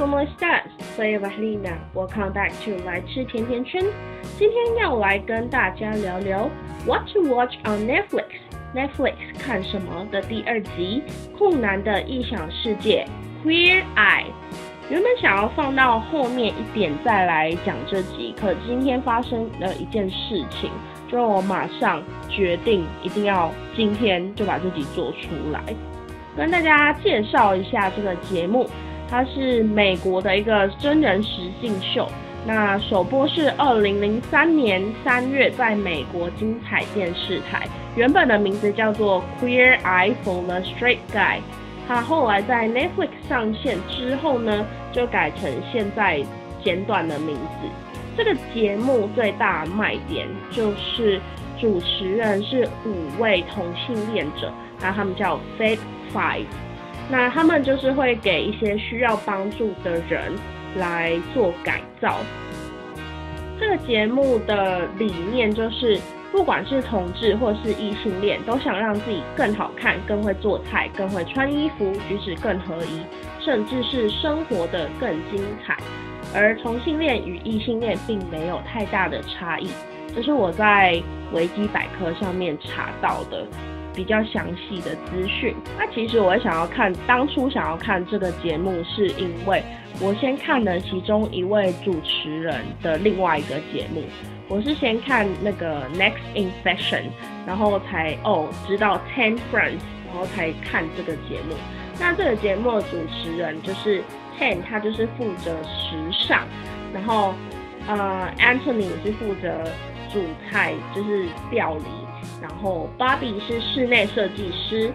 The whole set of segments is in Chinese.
como estás? Soy Valentina. Welcome back to 来吃甜甜圈。今天要来跟大家聊聊 What to watch on Netflix。Netflix 看什么的第二集《困难的异想世界》Queer Eye。原本想要放到后面一点再来讲这集，可今天发生了一件事情，就让我马上决定一定要今天就把这集做出来，跟大家介绍一下这个节目。它是美国的一个真人实境秀，那首播是二零零三年三月在美国精彩电视台，原本的名字叫做 Queer Eye for the Straight Guy。它后来在 Netflix 上线之后呢，就改成现在简短的名字。这个节目最大卖点就是主持人是五位同性恋者，那他们叫 Fat Five，那他们就是会给一些需要帮助的人来做改造。这个节目的理念就是。不管是同志或是异性恋，都想让自己更好看、更会做菜、更会穿衣服、举止更合宜，甚至是生活的更精彩。而同性恋与异性恋并没有太大的差异，这是我在维基百科上面查到的比较详细的资讯。那其实我想要看，当初想要看这个节目，是因为我先看了其中一位主持人的另外一个节目。我是先看那个 Next in Fashion，然后才哦知道 Ten Friends，然后才看这个节目。那这个节目的主持人就是 Ten，他就是负责时尚，然后呃 Anthony 是负责煮菜，就是料理，然后 Bobby 是室内设计师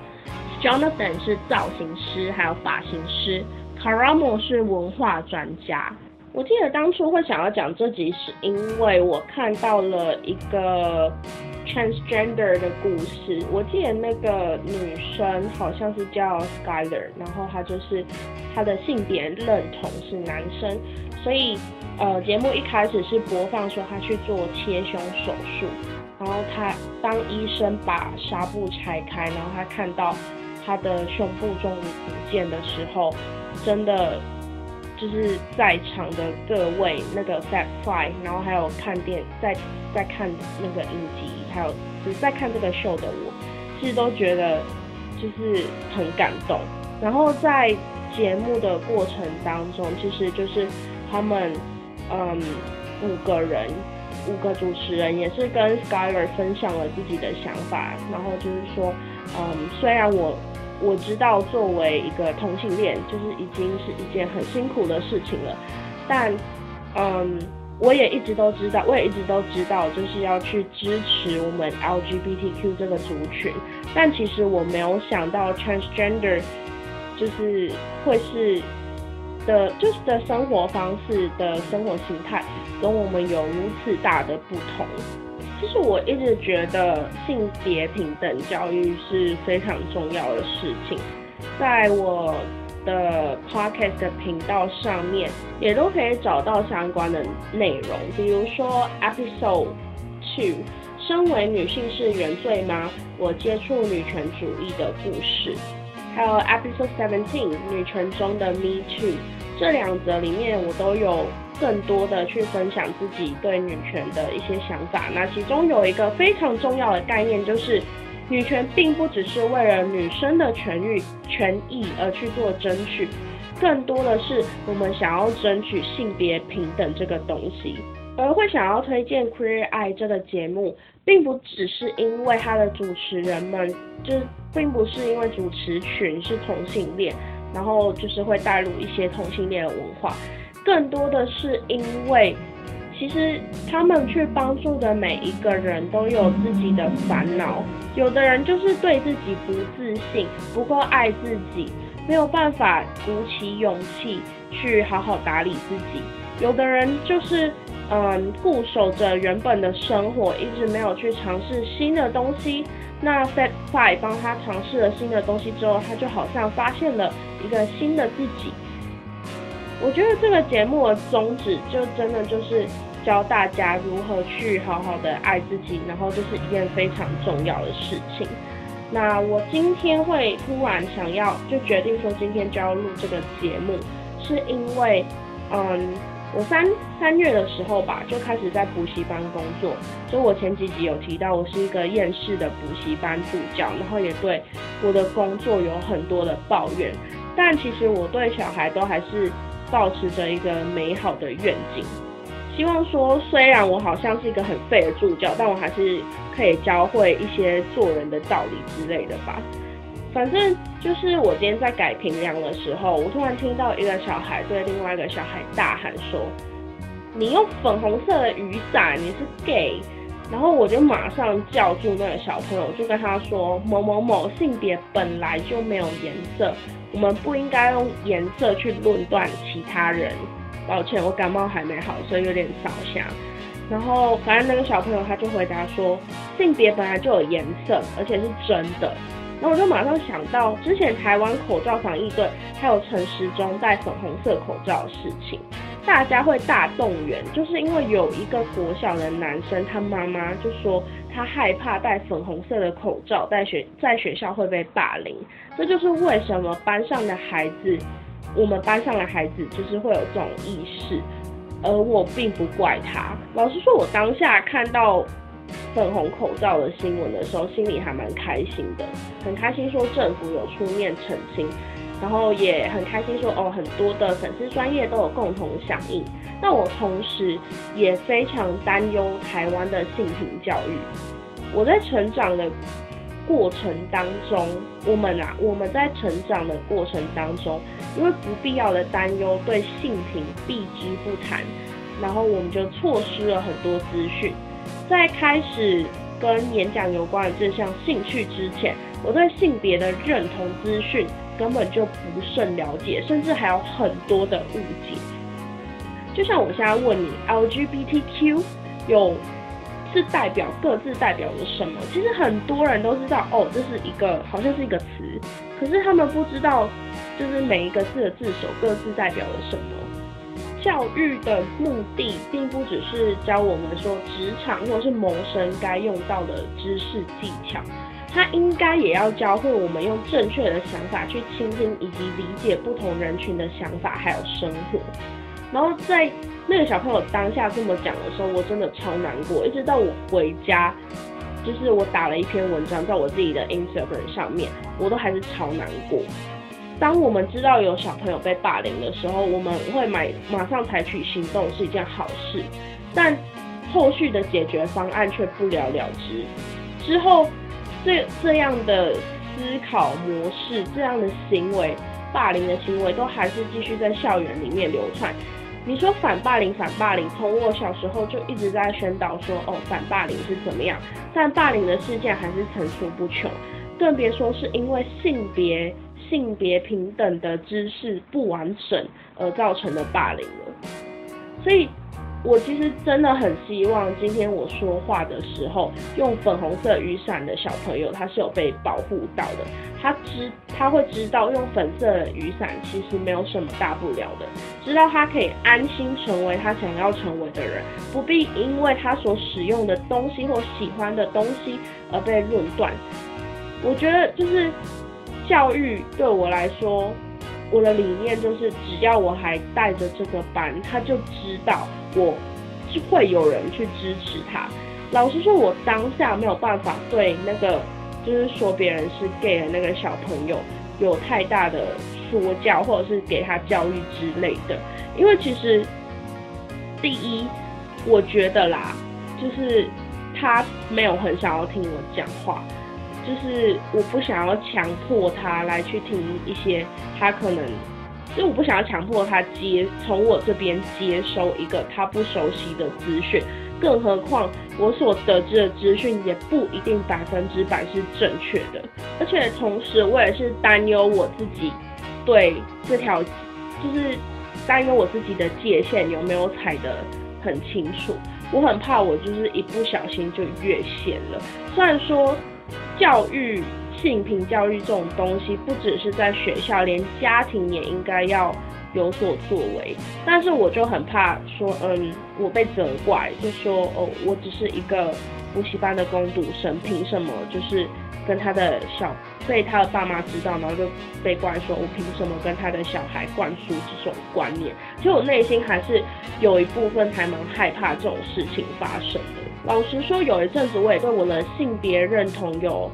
，Jonathan 是造型师，还有发型师，Karamo 是文化专家。我记得当初会想要讲这集，是因为我看到了一个 transgender 的故事。我记得那个女生好像是叫 Skyler，然后她就是她的性别认同是男生，所以呃节目一开始是播放说她去做切胸手术，然后他当医生把纱布拆开，然后他看到他的胸部终于不见的时候，真的。就是在场的各位那个 Fat Five，然后还有看电在在看那个影集，还有就是在看这个秀的我，其实都觉得就是很感动。然后在节目的过程当中，其实就是他们嗯五个人五个主持人也是跟 Skyler 分享了自己的想法，然后就是说嗯虽然我。我知道，作为一个同性恋，就是已经是一件很辛苦的事情了。但，嗯，我也一直都知道，我也一直都知道，就是要去支持我们 LGBTQ 这个族群。但其实我没有想到，transgender 就是会是的，就是的生活方式的生活形态，跟我们有如此大的不同。其实我一直觉得性别平等教育是非常重要的事情，在我的 podcast 的频道上面也都可以找到相关的内容，比如说 episode two，身为女性是原罪吗？我接触女权主义的故事，还有 episode seventeen，女权中的 me too，这两则里面我都有。更多的去分享自己对女权的一些想法。那其中有一个非常重要的概念，就是女权并不只是为了女生的权益权益而去做争取，更多的是我们想要争取性别平等这个东西。而会想要推荐 Queer Eye 这个节目，并不只是因为它的主持人们，就并不是因为主持群是同性恋，然后就是会带入一些同性恋的文化。更多的是因为，其实他们去帮助的每一个人都有自己的烦恼。有的人就是对自己不自信，不够爱自己，没有办法鼓起勇气去好好打理自己。有的人就是嗯固守着原本的生活，一直没有去尝试新的东西。那 Fat Five 帮他尝试了新的东西之后，他就好像发现了一个新的自己。我觉得这个节目的宗旨就真的就是教大家如何去好好的爱自己，然后就是一件非常重要的事情。那我今天会突然想要就决定说今天就要录这个节目，是因为，嗯，我三三月的时候吧，就开始在补习班工作。就我前几集有提到，我是一个厌世的补习班助教，然后也对我的工作有很多的抱怨。但其实我对小孩都还是保持着一个美好的愿景，希望说，虽然我好像是一个很废的助教，但我还是可以教会一些做人的道理之类的吧。反正就是我今天在改评量的时候，我突然听到一个小孩对另外一个小孩大喊说：“你用粉红色的雨伞，你是 gay。”然后我就马上叫住那个小朋友，就跟他说：“某某某性别本来就没有颜色，我们不应该用颜色去论断其他人。”抱歉，我感冒还没好，所以有点烧香。然后反正那个小朋友他就回答说：“性别本来就有颜色，而且是真的。”那我就马上想到之前台湾口罩防疫队还有陈时中戴粉红色口罩的事情，大家会大动员，就是因为有一个国小的男生，他妈妈就说他害怕戴粉红色的口罩在学在学校会被霸凌，这就是为什么班上的孩子，我们班上的孩子就是会有这种意识，而我并不怪他。老实说，我当下看到。粉红口罩的新闻的时候，心里还蛮开心的，很开心说政府有出面澄清，然后也很开心说哦，很多的粉丝专业都有共同响应。那我同时也非常担忧台湾的性平教育。我在成长的过程当中，我们啊，我们在成长的过程当中，因为不必要的担忧对性平避之不谈，然后我们就错失了很多资讯。在开始跟演讲有关的这项兴趣之前，我对性别的认同资讯根本就不甚了解，甚至还有很多的误解。就像我现在问你，LGBTQ 有是代表各自代表着什么？其实很多人都知道，哦，这是一个好像是一个词，可是他们不知道，就是每一个字的字首各自代表了什么。教育的目的并不只是教我们说职场或者是谋生该用到的知识技巧，它应该也要教会我们用正确的想法去倾听以及理解不同人群的想法还有生活。然后在那个小朋友当下这么讲的时候，我真的超难过。一直到我回家，就是我打了一篇文章在我自己的 Instagram 上面，我都还是超难过。当我们知道有小朋友被霸凌的时候，我们会马马上采取行动是一件好事，但后续的解决方案却不了了之。之后，这这样的思考模式、这样的行为、霸凌的行为，都还是继续在校园里面流传。你说反霸凌，反霸凌，从我小时候就一直在宣导说，哦，反霸凌是怎么样，但霸凌的事件还是层出不穷，更别说是因为性别。性别平等的知识不完整而造成的霸凌了，所以我其实真的很希望今天我说话的时候，用粉红色雨伞的小朋友他是有被保护到的，他知他会知道用粉色的雨伞其实没有什么大不了的，知道他可以安心成为他想要成为的人，不必因为他所使用的东西或喜欢的东西而被论断。我觉得就是。教育对我来说，我的理念就是，只要我还带着这个班，他就知道我是会有人去支持他。老实说，我当下没有办法对那个就是说别人是 gay 的那个小朋友有太大的说教，或者是给他教育之类的。因为其实第一，我觉得啦，就是他没有很想要听我讲话。就是我不想要强迫他来去听一些他可能，就我不想要强迫他接从我这边接收一个他不熟悉的资讯，更何况我所得知的资讯也不一定百分之百是正确的，而且同时我也是担忧我自己对这条，就是担忧我自己的界限有没有踩得很清楚，我很怕我就是一不小心就越线了，虽然说。教育性平教育这种东西，不只是在学校，连家庭也应该要有所作为。但是我就很怕说，嗯，我被责怪，就说哦，我只是一个补习班的攻读生，凭什么就是跟他的小被他的爸妈知道，然后就被怪说，我凭什么跟他的小孩灌输这种观念？其实我内心还是有一部分还蛮害怕这种事情发生的。老实说，有一阵子我也对我的性别认同有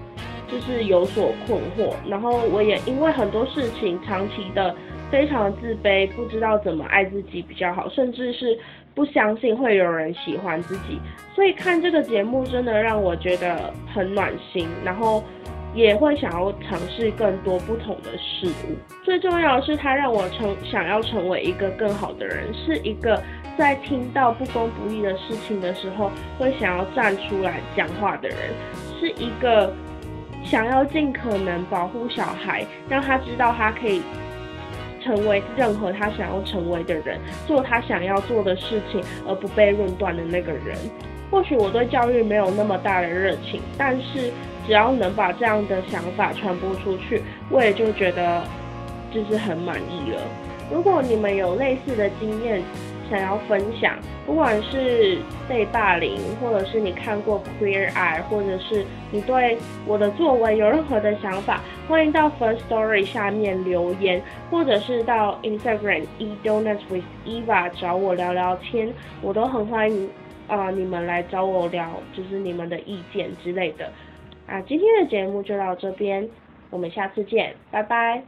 就是有所困惑，然后我也因为很多事情长期的非常自卑，不知道怎么爱自己比较好，甚至是不相信会有人喜欢自己。所以看这个节目真的让我觉得很暖心，然后。也会想要尝试更多不同的事物。最重要的是，他让我成想要成为一个更好的人，是一个在听到不公不义的事情的时候会想要站出来讲话的人，是一个想要尽可能保护小孩，让他知道他可以成为任何他想要成为的人，做他想要做的事情，而不被论断的那个人。或许我对教育没有那么大的热情，但是。只要能把这样的想法传播出去，我也就觉得就是很满意了。如果你们有类似的经验想要分享，不管是被霸凌，或者是你看过 Queer Eye，或者是你对我的作文有任何的想法，欢迎到 First Story 下面留言，或者是到 Instagram e donuts with Eva 找我聊聊天，我都很欢迎啊你们来找我聊，就是你们的意见之类的。啊，今天的节目就到这边，我们下次见，拜拜。